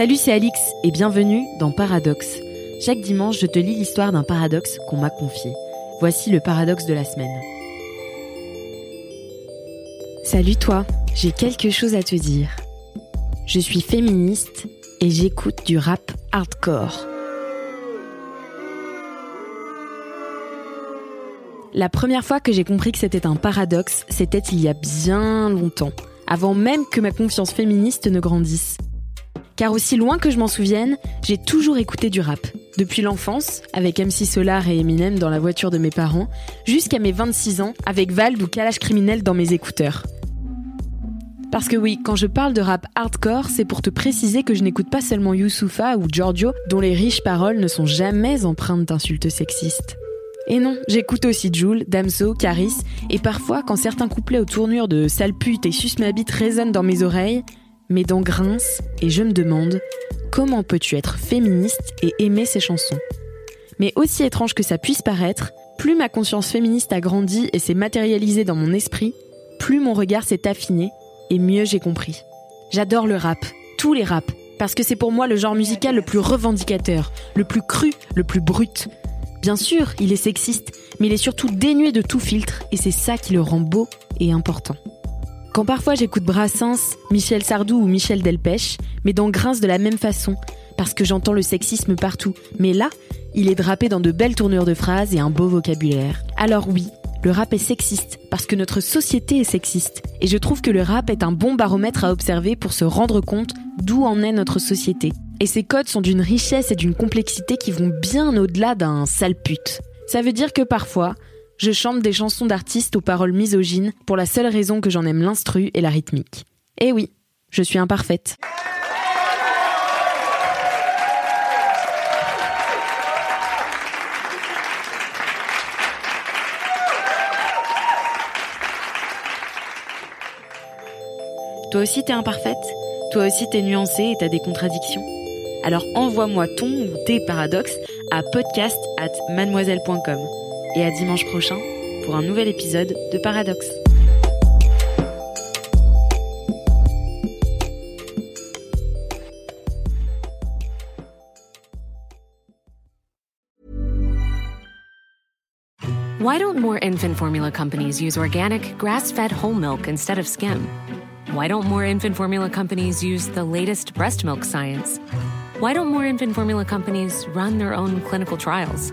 Salut, c'est Alix et bienvenue dans Paradoxe. Chaque dimanche, je te lis l'histoire d'un paradoxe qu'on m'a confié. Voici le paradoxe de la semaine. Salut toi, j'ai quelque chose à te dire. Je suis féministe et j'écoute du rap hardcore. La première fois que j'ai compris que c'était un paradoxe, c'était il y a bien longtemps, avant même que ma confiance féministe ne grandisse. Car aussi loin que je m'en souvienne, j'ai toujours écouté du rap. Depuis l'enfance, avec MC Solar et Eminem dans la voiture de mes parents, jusqu'à mes 26 ans, avec Vald ou Kalash Criminel dans mes écouteurs. Parce que oui, quand je parle de rap hardcore, c'est pour te préciser que je n'écoute pas seulement Youssoufa ou Giorgio, dont les riches paroles ne sont jamais empreintes d'insultes sexistes. Et non, j'écoute aussi Jules, Damso, Caris, et parfois quand certains couplets aux tournures de sale pute et sus ma résonnent dans mes oreilles, mes dents grincent et je me demande comment peux-tu être féministe et aimer ces chansons? Mais aussi étrange que ça puisse paraître, plus ma conscience féministe a grandi et s'est matérialisée dans mon esprit, plus mon regard s'est affiné et mieux j'ai compris. J'adore le rap, tous les raps, parce que c'est pour moi le genre musical le plus revendicateur, le plus cru, le plus brut, Bien sûr, il est sexiste, mais il est surtout dénué de tout filtre, et c'est ça qui le rend beau et important. Quand parfois j'écoute Brassens, Michel Sardou ou Michel Delpech, mes dents grincent de la même façon, parce que j'entends le sexisme partout. Mais là, il est drapé dans de belles tournures de phrases et un beau vocabulaire. Alors oui, le rap est sexiste, parce que notre société est sexiste. Et je trouve que le rap est un bon baromètre à observer pour se rendre compte d'où en est notre société. Et ces codes sont d'une richesse et d'une complexité qui vont bien au-delà d'un sale pute. Ça veut dire que parfois, je chante des chansons d'artistes aux paroles misogynes pour la seule raison que j'en aime l'instru et la rythmique. Et oui, je suis imparfaite. Toi aussi t'es imparfaite? Toi aussi t'es nuancée et t'as des contradictions? Alors envoie-moi ton ou tes paradoxes à podcast at mademoiselle.com. Et à dimanche prochain pour un nouvel épisode de Paradoxe. Why don't more infant formula companies use organic, grass fed whole milk instead of skim? Why don't more infant formula companies use the latest breast milk science? Why don't more infant formula companies run their own clinical trials?